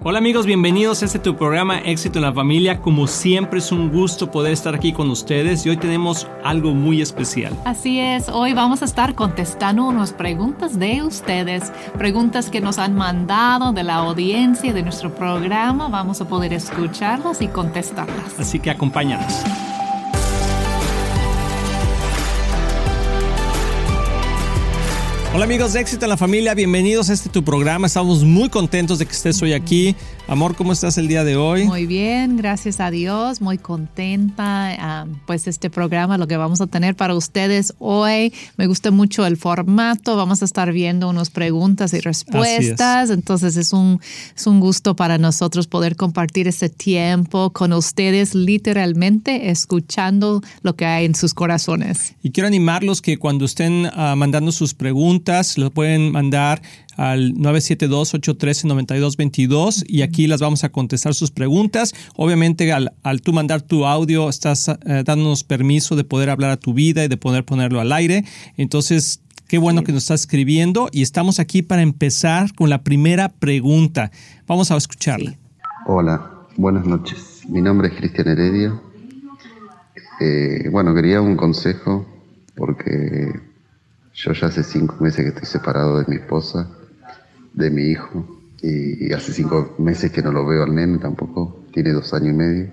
Hola amigos, bienvenidos a este tu programa Éxito en la Familia. Como siempre es un gusto poder estar aquí con ustedes y hoy tenemos algo muy especial. Así es, hoy vamos a estar contestando unas preguntas de ustedes, preguntas que nos han mandado de la audiencia de nuestro programa. Vamos a poder escucharlas y contestarlas. Así que acompáñanos. Hola amigos de Éxito en la Familia, bienvenidos a este tu programa. Estamos muy contentos de que estés hoy aquí. Amor, ¿cómo estás el día de hoy? Muy bien, gracias a Dios, muy contenta. pues este programa, lo que vamos a tener para ustedes hoy, me gusta mucho el formato. Vamos a estar viendo unas preguntas y respuestas. Entonces es un, es un gusto para nosotros poder compartir este tiempo con ustedes, literalmente escuchando lo que hay en sus corazones. Y quiero animarlos que cuando estén ah, mandando sus preguntas, lo pueden mandar al 972-813-9222 y aquí las vamos a contestar sus preguntas. Obviamente al, al tú mandar tu audio estás eh, dándonos permiso de poder hablar a tu vida y de poder ponerlo al aire. Entonces, qué bueno que nos estás escribiendo y estamos aquí para empezar con la primera pregunta. Vamos a escucharla. Hola, buenas noches. Mi nombre es Cristian Heredia. Eh, bueno, quería un consejo porque yo ya hace cinco meses que estoy separado de mi esposa de mi hijo y, hace cinco meses que no lo veo al nene tampoco, tiene dos años y medio.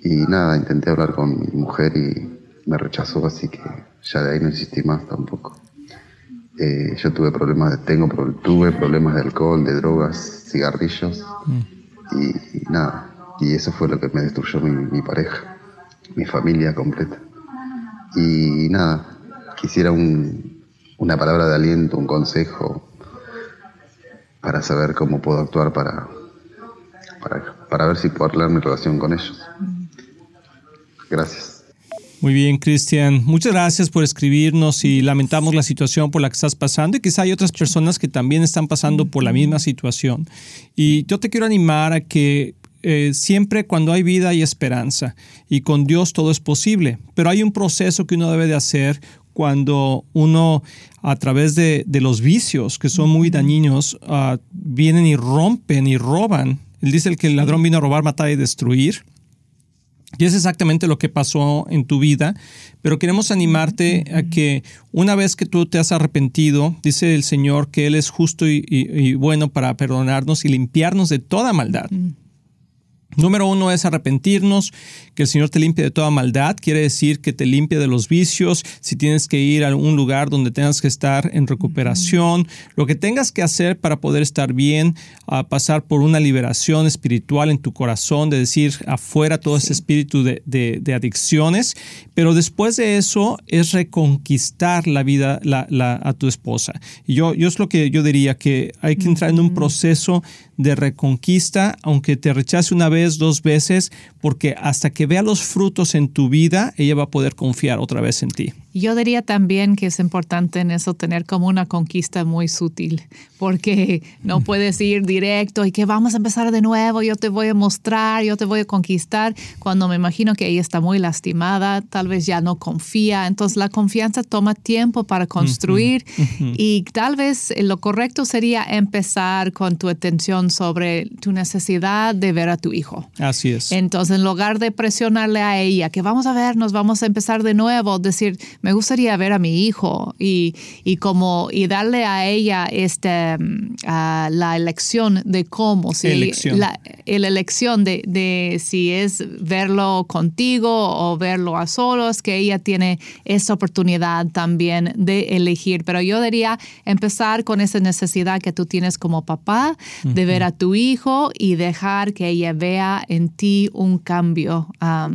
Y nada, intenté hablar con mi mujer y me rechazó, así que ya de ahí no insistí más tampoco. Eh, yo tuve problemas, tengo, tuve problemas de alcohol, de drogas, cigarrillos y, nada. Y eso fue lo que me destruyó mi pareja, mi familia completa. Y nada, quisiera un, una palabra de aliento, un consejo, para saber cómo puedo actuar para, para, ver si puedo arreglar mi relación con ellos. Gracias. Muy bien, Cristian. Muchas gracias por escribirnos y lamentamos la situación por la que estás pasando y quizá hay otras personas que también están pasando por la misma situación. Y yo te quiero animar a que eh, siempre cuando hay vida hay esperanza y con Dios todo es posible, pero hay un proceso que uno debe de hacer cuando uno a través de, los vicios que son muy dañinos ah, vienen y rompen y roban. Él dice que el ladrón vino a robar, matar y destruir. Y es exactamente lo que pasó en tu vida, pero queremos animarte a que una vez que tú te has arrepentido, dice el Señor que Él es justo y bueno para perdonarnos y limpiarnos de toda maldad. Número uno es arrepentirnos, que el Señor te limpie de toda maldad, quiere decir que te limpie de los vicios, si tienes que ir a un lugar donde tengas que estar en recuperación, lo que tengas que hacer para poder estar bien, a pasar por una liberación espiritual en tu corazón, de decir afuera todo ese espíritu de, adicciones, pero después de eso es reconquistar la vida a tu esposa. Y yo, yo es lo que yo diría, que hay que entrar en un proceso de reconquista, aunque te rechace una vez, dos veces, porque hasta que vea los frutos en tu vida, ella va a poder confiar otra vez en ti. Yo diría también que es importante en eso tener como una conquista muy sutil, porque no puedes ir directo y que vamos a empezar de nuevo, yo te voy a mostrar, yo te voy a conquistar, cuando me imagino que ella está muy lastimada, tal vez ya no confía. Entonces la confianza toma tiempo para construir y tal vez lo correcto sería empezar con tu atención sobre tu necesidad de ver a tu hijo. Así es. Entonces en lugar de presionarle a ella, que vamos a ver, nos vamos a empezar de nuevo, decir, me gustaría ver a mi hijo y, como y darle a ella este mm, la elección de cómo si elección. La, elección de, de, si es verlo contigo o verlo a solos que ella tiene esa oportunidad también de elegir. Pero yo diría empezar con esa necesidad que tú tienes como papá de ver a tu hijo y dejar que ella vea en ti un cambio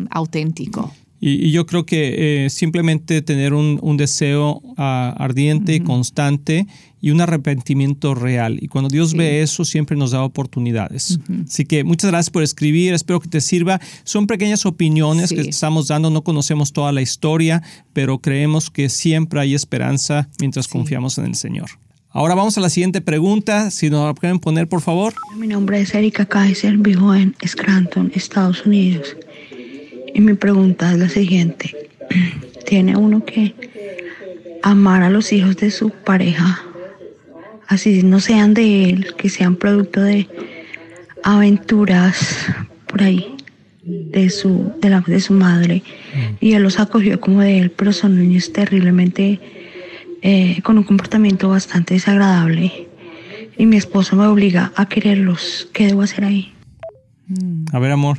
auténtico y, yo creo que eh, simplemente tener un, deseo ah, ardiente, y constante y un arrepentimiento real. Y cuando Dios ve eso, siempre nos da oportunidades. Así que muchas gracias por escribir, espero que te sirva. Son pequeñas opiniones que estamos dando, no conocemos toda la historia, pero creemos que siempre hay esperanza mientras confiamos en el Señor. Ahora vamos a la siguiente pregunta, si nos la pueden poner, por favor. Mi nombre es Erika Kaiser, vivo en Scranton, Estados Unidos. Y mi pregunta es la siguiente. ¿Tiene uno que amar a los hijos de su pareja, así no sean de él, que sean producto de aventuras por ahí de su, de, la, de su madre y él los acogió como de él, pero son niños terriblemente eh, con un comportamiento bastante desagradable y mi esposo me obliga a quererlos. ¿Qué debo hacer ahí? A ver, amor.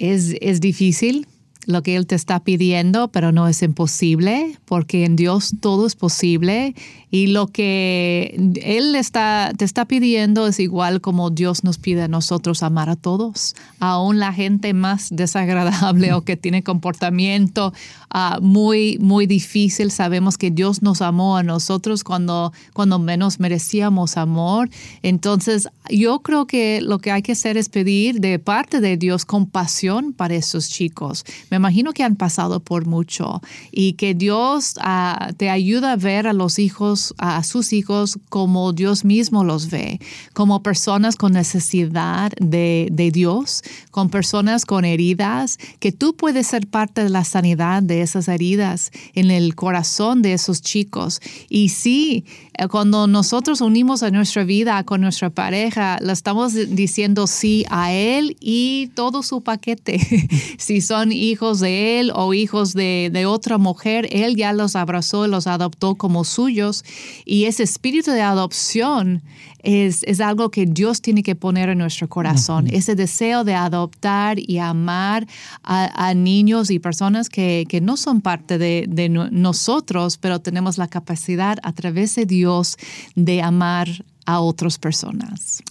Es, es difícil lo que Él te está pidiendo, pero no es imposible, porque en Dios todo es posible y lo que Él está, te está pidiendo es igual como Dios nos pide a nosotros amar a todos, aún la gente más desagradable o que tiene comportamiento uh, muy, muy difícil. Sabemos que Dios nos amó a nosotros cuando, cuando menos merecíamos amor. Entonces, yo creo que lo que hay que hacer es pedir de parte de Dios compasión para esos chicos. Me imagino que han pasado por mucho y que Dios uh, te ayuda a ver a los hijos a sus hijos como Dios mismo los ve, como personas con necesidad de, de Dios, con personas con heridas, que tú puedes ser parte de la sanidad de esas heridas en el corazón de esos chicos. Y sí, eh, cuando nosotros unimos a nuestra vida con nuestra pareja, le estamos diciendo sí a él y todo su paquete. si son hijos de él o hijos de, de otra mujer, él ya los abrazó, los adoptó como suyos y ese espíritu de adopción es, es algo que Dios tiene que poner en nuestro corazón. Ese deseo de adoptar y amar a, niños y personas que, que, no son parte de, de nosotros, pero tenemos la capacidad a través de Dios de amar a otras personas.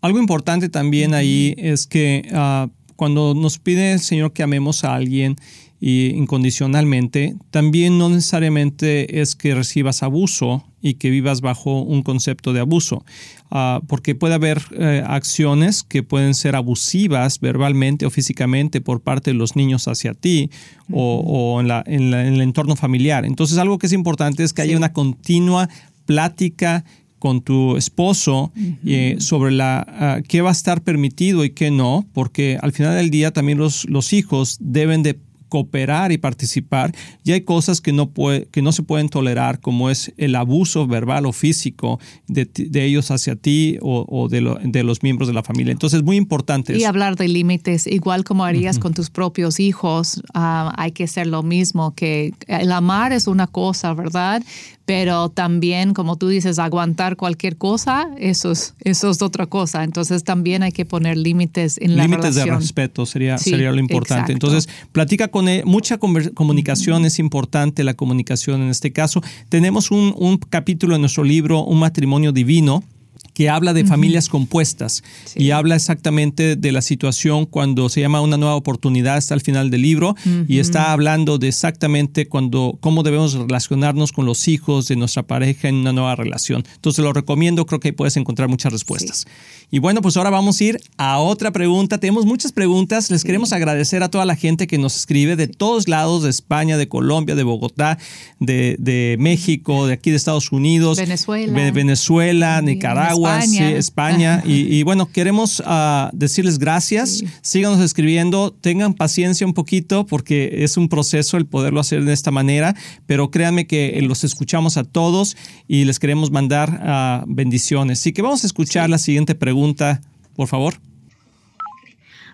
Algo importante también ahí es que uh, cuando nos pide el Señor que amemos a alguien, y incondicionalmente, también no necesariamente es que recibas abuso y que vivas bajo un concepto de abuso, uh, porque puede haber eh, acciones que pueden ser abusivas verbalmente o físicamente por parte de los niños hacia ti o, o en, la, en, la, en, el entorno familiar. Entonces algo que es importante es que sí. haya una continua plática con tu esposo uh -huh. eh, sobre la, uh, qué va a estar permitido y qué no, porque al final del día también los, los hijos deben de cooperar y participar y hay cosas que no, puede, que no se pueden tolerar como es el abuso verbal o físico de, de ellos hacia ti o, o de, lo, de, los miembros de la familia. Entonces es muy importante. Y hablar de límites, igual como harías uh -huh. con tus propios hijos, uh, hay que hacer lo mismo, que el amar es una cosa, ¿verdad? Pero también, como tú dices, aguantar cualquier cosa, eso es, eso es otra cosa. Entonces también hay que poner límites en la límites relación. de respeto sería, sí, sería lo importante. Exacto. Entonces, platica con él. Mucha comunicación es importante, la comunicación en este caso. Tenemos un, un capítulo en nuestro libro, Un matrimonio divino, que habla de uh -huh. familias compuestas sí. y habla exactamente de la situación cuando se llama una nueva oportunidad, está al final del libro uh -huh. y está hablando de exactamente cuando, cómo debemos relacionarnos con los hijos de nuestra pareja en una nueva relación. Entonces lo recomiendo, creo que ahí puedes encontrar muchas respuestas. Sí. Y bueno, pues ahora vamos a ir a otra pregunta. Tenemos muchas preguntas. Les sí. queremos agradecer a toda la gente que nos escribe de todos lados, de España, de Colombia, de Bogotá, de, de México, de aquí de Estados Unidos, Venezuela, Venezuela Nicaragua. España, sí, España. Y, y, bueno, queremos uh, decirles gracias. Sí. Síganos escribiendo, tengan paciencia un poquito porque es un proceso el poderlo hacer de esta manera, pero créanme que los escuchamos a todos y les queremos mandar uh, bendiciones. Así que vamos a escuchar sí. la siguiente pregunta, por favor.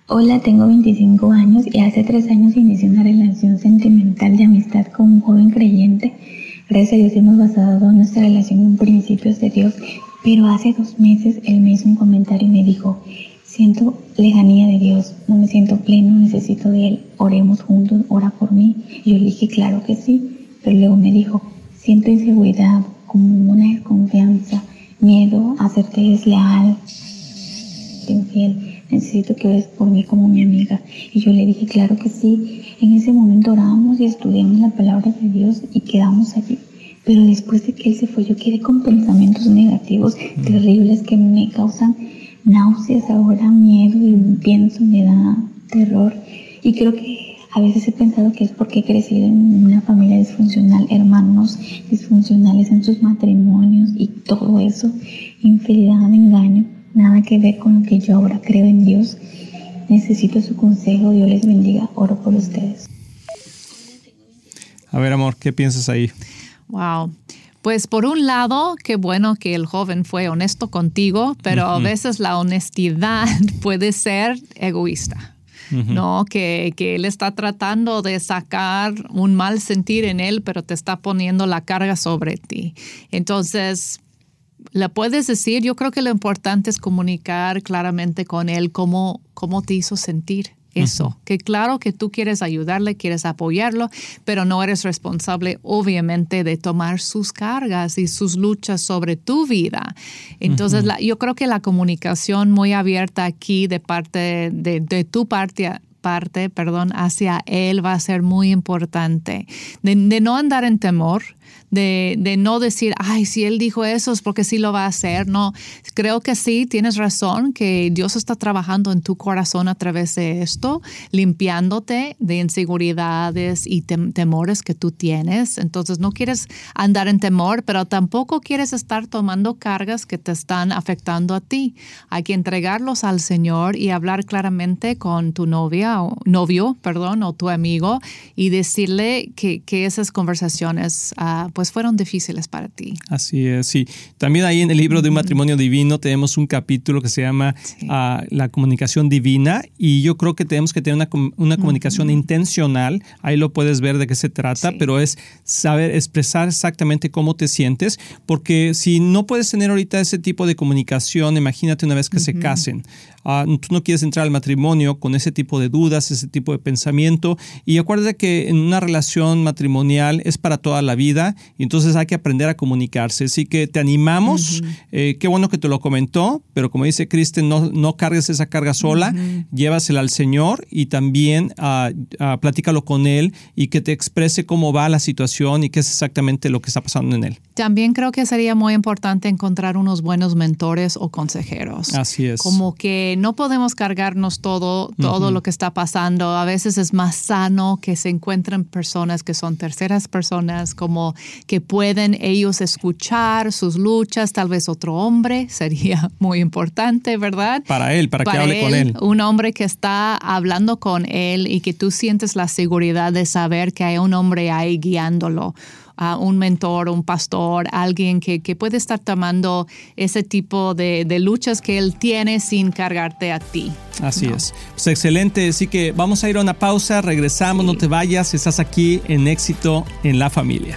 Hola, tengo 25 años y hace tres años inicié una relación sentimental de amistad con un joven creyente. Gracias a Dios hemos basado nuestra relación en principios de Dios pero hace dos meses él me hizo un comentario y me dijo, siento lejanía de Dios, no me siento pleno, necesito de Él, oremos juntos, ora por mí. Y yo le dije, claro que sí, pero luego me dijo, siento inseguridad, como una desconfianza, miedo a serte desleal, infiel, necesito que ores por mí como mi amiga. Y yo le dije, claro que sí. En ese momento oramos y estudiamos la palabra de Dios y quedamos allí. Pero después de que él se fue, yo quedé con pensamientos negativos mm. terribles que me causan náuseas, ahora miedo y pienso, me da terror. Y creo que a veces he pensado que es porque he crecido en una familia disfuncional, hermanos disfuncionales en sus matrimonios y todo eso, infidelidad, engaño, nada que ver con lo que yo ahora creo en Dios. Necesito su consejo, Dios les bendiga, oro por ustedes. A ver, amor, ¿qué piensas ahí? Wow. Pues por un lado, qué bueno que el joven fue honesto contigo, pero a veces la honestidad puede ser egoísta. ¿no? Que, que, él está tratando de sacar un mal sentir en él, pero te está poniendo la carga sobre ti. Entonces, le puedes decir, yo creo que lo importante es comunicar claramente con él cómo, cómo te hizo sentir eso, que claro que tú quieres ayudarle, quieres apoyarlo, pero no eres responsable obviamente de tomar sus cargas y sus luchas sobre tu vida. Entonces, yo creo que la comunicación muy abierta aquí de parte de, tu parte parte, perdón, hacia él va a ser muy importante. De, de no andar en temor, de, de, no decir, ay, si él dijo eso es porque sí lo va a hacer. No, creo que sí, tienes razón, que Dios está trabajando en tu corazón a través de esto, limpiándote de inseguridades y temores que tú tienes. Entonces, no quieres andar en temor, pero tampoco quieres estar tomando cargas que te están afectando a ti. Hay que entregarlos al Señor y hablar claramente con tu novia o novio, perdón, o tu amigo y decirle que, que esas conversaciones, uh, pues fueron difíciles para ti. Así es, sí. También ahí en el libro de un matrimonio divino tenemos un capítulo que se llama ah, La comunicación divina y yo creo que tenemos que tener una, una comunicación intencional. Ahí lo puedes ver de qué se trata, pero es saber expresar exactamente cómo te sientes, porque si no puedes tener ahorita ese tipo de comunicación, imagínate una vez que se casen. Ah, tú no quieres entrar al matrimonio con ese tipo de dudas, ese tipo de pensamiento. Y acuérdate que en una relación matrimonial es para toda la vida y entonces hay que aprender a comunicarse. Así que te animamos. Eh, qué bueno que te lo comentó, pero como dice Kristen, no, no cargues esa carga sola, llévasela al Señor y también uh, platícalo con Él y que te exprese cómo va la situación y qué es exactamente lo que está pasando en Él. También creo que sería muy importante encontrar unos buenos mentores o consejeros. Así es. Como que no podemos cargarnos todo, todo lo que está pasando. A veces es más sano que se encuentren personas que son terceras personas, como que pueden ellos escuchar sus luchas, tal vez otro hombre sería muy importante, ¿verdad? Para él, para, que hable con él. Un hombre que está hablando con él y que tú sientes la seguridad de saber que hay un hombre ahí guiándolo a un mentor, un pastor, alguien que, puede estar tomando ese tipo de, luchas que él tiene sin cargarte a ti. Así es. Pues excelente. Así que vamos a ir a una pausa, regresamos, no te vayas, estás aquí en éxito en la familia.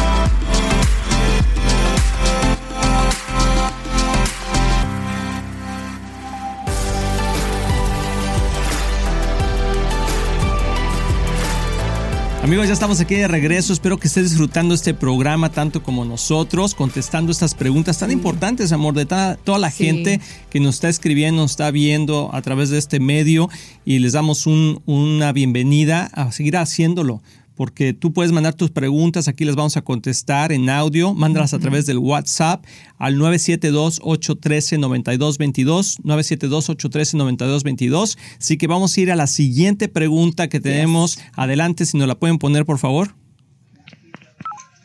Amigos, ya estamos aquí de regreso. Espero que estés disfrutando este programa tanto como nosotros, contestando estas preguntas tan importantes, amor, de toda la gente que nos está escribiendo, nos está viendo a través de este medio. Y les damos una bienvenida a seguir haciéndolo porque tú puedes mandar tus preguntas, aquí les vamos a contestar en audio, mándalas a través del WhatsApp al 972-813-9222, 972-813-9222. Así que vamos a ir a la siguiente pregunta que tenemos. Adelante, si nos la pueden poner, por favor.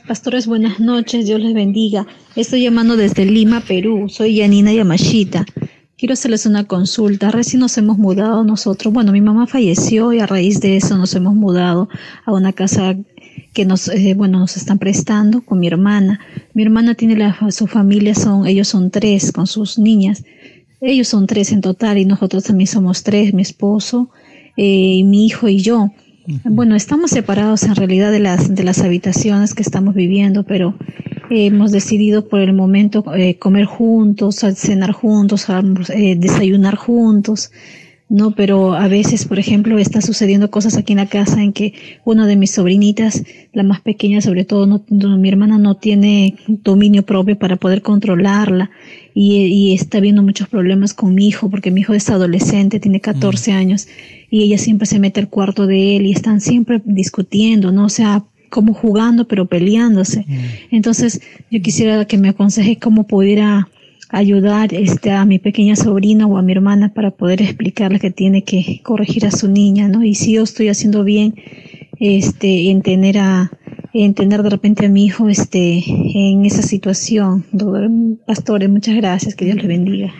Pastores, buenas noches, Dios les bendiga. Estoy llamando desde Lima, Perú. Soy Yanina Yamashita. Quiero hacerles una consulta. Recién nos hemos mudado nosotros. Bueno, mi mamá falleció y a raíz de eso nos hemos mudado a una casa que nos, eh, bueno, nos están prestando con mi hermana. Mi hermana tiene la, su familia, son, ellos son tres con sus niñas. Ellos son tres en total y nosotros también somos tres, mi esposo, eh, mi hijo y yo. Bueno, estamos separados en realidad de las, de las habitaciones que estamos viviendo, pero hemos decidido por el momento eh, comer juntos, cenar juntos, eh, desayunar juntos. no, pero a veces, por ejemplo, está sucediendo cosas aquí en la casa en que una de mis sobrinitas, la más pequeña sobre todo, no, mi hermana no tiene dominio propio para poder controlarla y, está viendo muchos problemas con mi hijo porque mi hijo es adolescente, tiene 14 mm. años y ella siempre se mete al cuarto de él y están siempre discutiendo, ¿no? O sea, como jugando pero peleándose. Entonces, yo quisiera que me aconseje cómo pudiera ayudar este, a mi pequeña sobrina o a mi hermana para poder explicarle que tiene que corregir a su niña, ¿no? Y si yo estoy haciendo bien, este, en tener a, en tener de repente a mi hijo, este, en esa situación. Pastores, muchas gracias, que Dios le bendiga.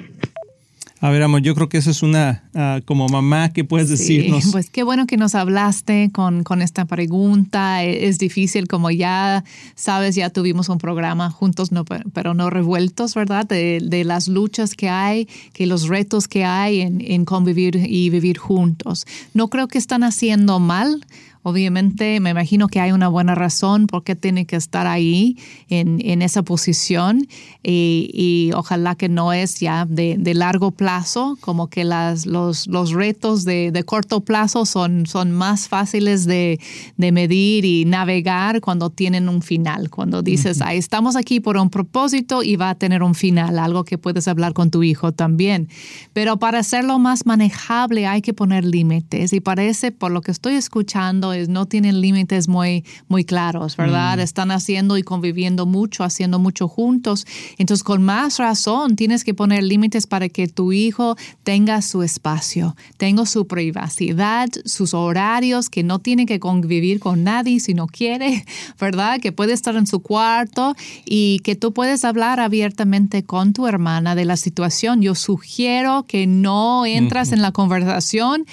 A ver, amor, yo creo que eso es una, ah, como mamá, ¿qué puedes decirnos? Pues qué bueno que nos hablaste con, con, esta pregunta. E, es difícil, como ya sabes, ya tuvimos un programa juntos, no, pero no revueltos, ¿verdad? De, de las luchas que hay, que los retos que hay en, en convivir y vivir juntos. No creo que están haciendo mal Obviamente me imagino que hay una buena razón por qué tiene que estar ahí en, en esa posición y, y, ojalá que no es ya de, de largo plazo, como que las, los, los retos de, de, corto plazo son, son más fáciles de, de, medir y navegar cuando tienen un final, cuando dices, ahí estamos aquí por un propósito y va a tener un final, algo que puedes hablar con tu hijo también. Pero para hacerlo más manejable hay que poner límites y parece, por lo que estoy escuchando, no tienen límites muy, muy claros, ¿verdad? Mm. Están haciendo y conviviendo mucho, haciendo mucho juntos. Entonces, con más razón, tienes que poner límites para que tu hijo tenga su espacio, tenga su privacidad, sus horarios, que no tiene que convivir con nadie si no quiere, ¿verdad? Que puede estar en su cuarto y que tú puedes hablar abiertamente con tu hermana de la situación. Yo sugiero que no entras en la conversación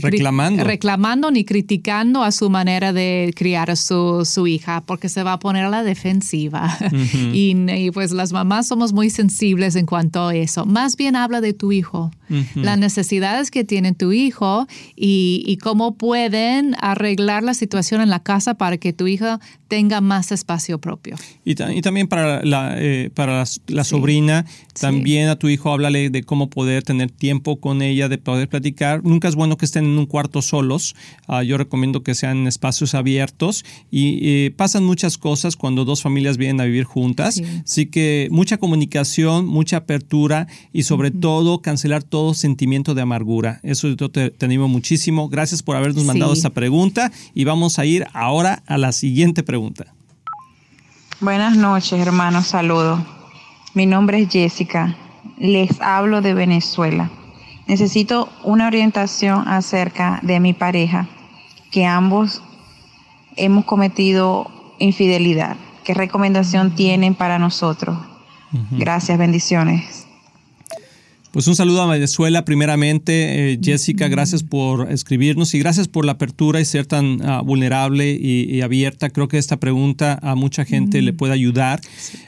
reclamando. reclamando ni criticando a su manera de criar a su, su hija, porque se va a poner a la defensiva. y, pues las mamás somos muy sensibles en cuanto a eso. Más bien habla de tu hijo, las necesidades que tiene tu hijo y, y, cómo pueden arreglar la situación en la casa para que tu hija tenga más espacio propio. Y, y también para la, eh, para la, sobrina, también a tu hijo háblale de cómo poder tener tiempo con ella, de poder platicar. Nunca es bueno que estén en un cuarto solos. Ah, yo recomiendo que sean espacios abiertos y eh, pasan muchas cosas cuando dos familias vienen a vivir juntas. Así que mucha comunicación, mucha apertura y sobre todo cancelar todo sentimiento de amargura. Eso yo te, animo muchísimo. Gracias por habernos mandado esta pregunta y vamos a ir ahora a la siguiente pregunta. Buenas noches, hermanos. Saludos. Mi nombre es Jessica. Les hablo de Venezuela. Necesito una orientación acerca de mi pareja, que ambos hemos cometido infidelidad. ¿Qué recomendación tienen para nosotros? Gracias, bendiciones. Pues un saludo a Venezuela primeramente. Eh, Jessica, gracias por escribirnos y gracias por la apertura y ser tan ah, vulnerable y, abierta. Creo que esta pregunta a mucha gente le puede ayudar.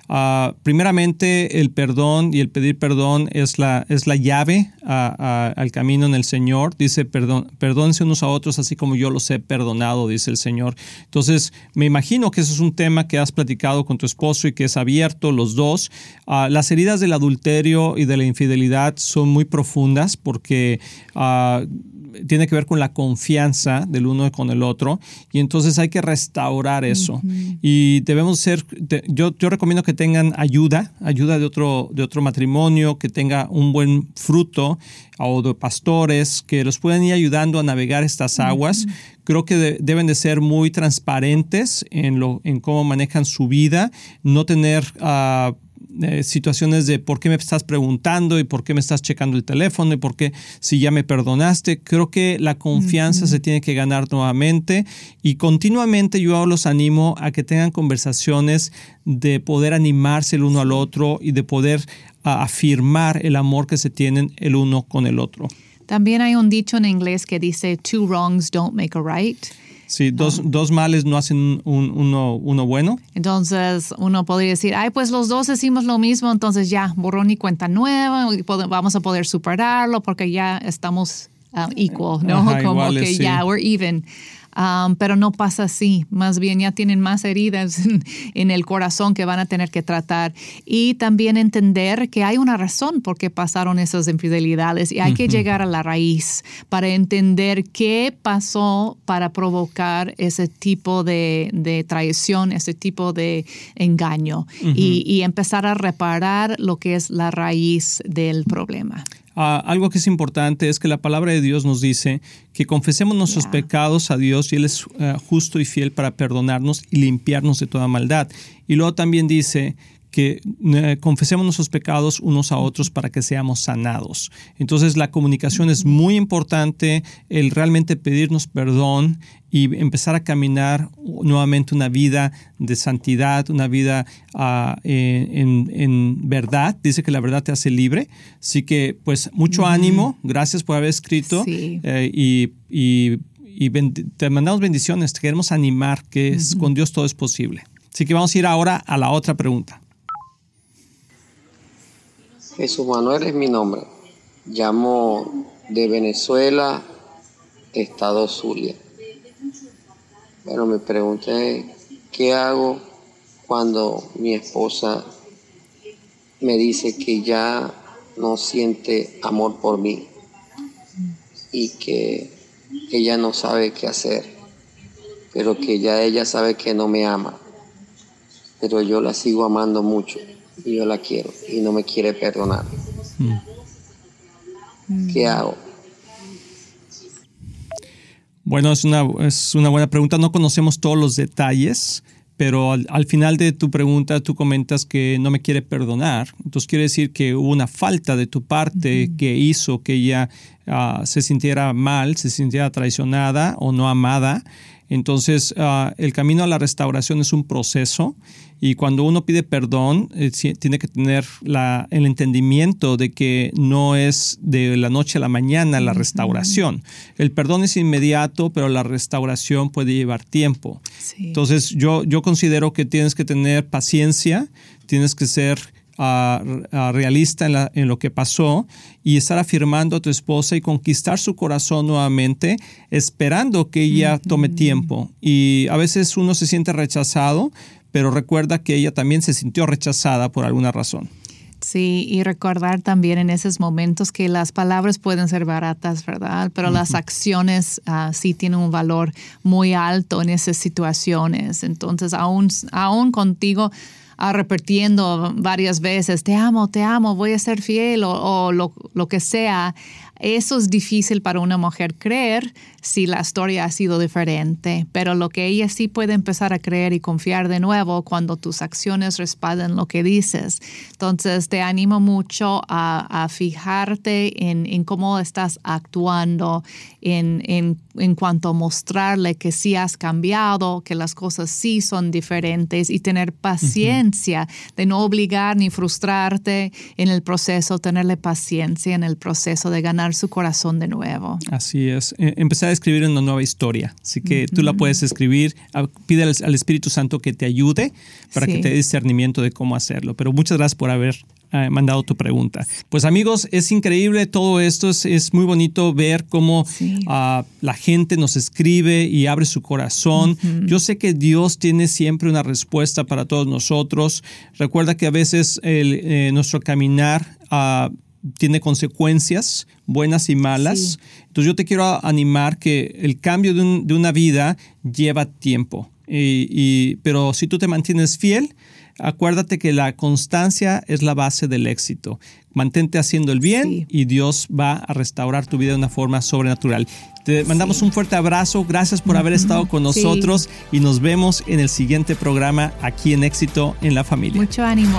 Ah, primeramente, el perdón y el pedir perdón es la, es la llave al camino en el Señor. Dice, perdón, perdónense unos a otros así como yo los he perdonado, dice el Señor. Entonces, me imagino que eso es un tema que has platicado con tu esposo y que es abierto los dos. Ah, las heridas del adulterio y de la infidelidad son muy profundas porque uh, tiene que ver con la confianza del uno con el otro y entonces hay que restaurar eso. Y debemos ser, yo, yo recomiendo que tengan ayuda, ayuda de otro, de otro matrimonio, que tenga un buen fruto o de pastores que los puedan ir ayudando a navegar estas aguas. Creo que deben de ser muy transparentes en, lo, en cómo manejan su vida, no tener... Uh, eh, situaciones de por qué me estás preguntando y por qué me estás checando el teléfono y por qué si ya me perdonaste. Creo que la confianza se tiene que ganar nuevamente y continuamente yo los animo a que tengan conversaciones de poder animarse el uno al otro y de poder afirmar el amor que se tienen el uno con el otro. También hay un dicho en inglés que dice, two wrongs don't make a right. Sí, dos, dos males no hacen uno, uno, bueno. Entonces uno podría decir, ay, pues los dos decimos lo mismo, entonces ya, borrón y cuenta nueva, vamos a poder superarlo porque ya estamos uh, equal, ¿no? Como que ya, we're even. Um, pero no pasa así. Más bien ya tienen más heridas en, el corazón que van a tener que tratar. Y también entender que hay una razón por qué pasaron esas infidelidades y hay que llegar a la raíz para entender qué pasó para provocar ese tipo de, traición, ese tipo de engaño y, y empezar a reparar lo que es la raíz del problema. Ah, algo que es importante es que la palabra de Dios nos dice que confesemos nuestros pecados a Dios y Él es eh, justo y fiel para perdonarnos y limpiarnos de toda maldad. Y luego también dice que eh, confesemos nuestros pecados unos a otros para que seamos sanados. Entonces la comunicación es muy importante, el realmente pedirnos perdón y empezar a caminar nuevamente una vida de santidad, una vida ah, en, verdad. Dice que la verdad te hace libre. Así que pues mucho ánimo, gracias por haber escrito eh, y, te mandamos bendiciones, te queremos animar que con Dios todo es posible. Así que vamos a ir ahora a la otra pregunta. Jesús Manuel es mi nombre. Llamo de Venezuela, Estado Zulia. Bueno, me pregunté qué hago cuando mi esposa me dice que ya no siente amor por mí y que ella no sabe qué hacer, pero que ya ella sabe que no me ama, pero yo la sigo amando mucho y yo la quiero y no me quiere perdonar. Mm. ¿Qué hago? Bueno, es una, es una buena pregunta. No conocemos todos los detalles, pero al, final de tu pregunta tú comentas que no me quiere perdonar. Entonces quiere decir que hubo una falta de tu parte que hizo que ella ah, se sintiera mal, se sintiera traicionada o no amada. Entonces, ah, el camino a la restauración es un proceso y cuando uno pide perdón, eh, tiene que tener el entendimiento de que no es de la noche a la mañana la restauración. El perdón es inmediato, pero la restauración puede llevar tiempo. Entonces, yo, yo considero que tienes que tener paciencia, tienes que ser realista en, en, lo que pasó y estar afirmando a tu esposa y conquistar su corazón nuevamente, esperando que ella tome tiempo. Y a veces uno se siente rechazado, pero recuerda que ella también se sintió rechazada por alguna razón. Sí, y recordar también en esos momentos que las palabras pueden ser baratas, ¿verdad? Pero las acciones ah, sí tienen un valor muy alto en esas situaciones. Entonces, aún, aún contigo repitiendo varias veces, te amo, te amo, voy a ser fiel o, lo, lo, que sea, eso es difícil para una mujer creer si la historia ha sido diferente, pero lo que ella sí puede empezar a creer y confiar de nuevo cuando tus acciones respaldan lo que dices. Entonces te animo mucho a, fijarte en, cómo estás actuando, en, en, cuanto a mostrarle que sí has cambiado, que las cosas sí son diferentes y tener paciencia de no obligar ni frustrarte en el proceso, tenerle paciencia en el proceso de ganar su corazón de nuevo. Así es. E, empezar a escribir una nueva historia. Así que tú la puedes escribir. Pide al, Espíritu Santo que te ayude para que te dé discernimiento de cómo hacerlo. Pero muchas gracias por haber eh, mandado tu pregunta. Pues amigos, es increíble todo esto, es, muy bonito ver cómo ah, la gente nos escribe y abre su corazón. Yo sé que Dios tiene siempre una respuesta para todos nosotros. Recuerda que a veces eh, nuestro caminar... Uh, tiene consecuencias buenas y malas. Entonces yo te quiero animar que el cambio de, una vida lleva tiempo. Y, pero si tú te mantienes fiel, acuérdate que la constancia es la base del éxito. Mantente haciendo el bien y Dios va a restaurar tu vida de una forma sobrenatural. Te mandamos un fuerte abrazo, gracias por haber estado con nosotros y nos vemos en el siguiente programa aquí en Éxito en la Familia. Mucho ánimo.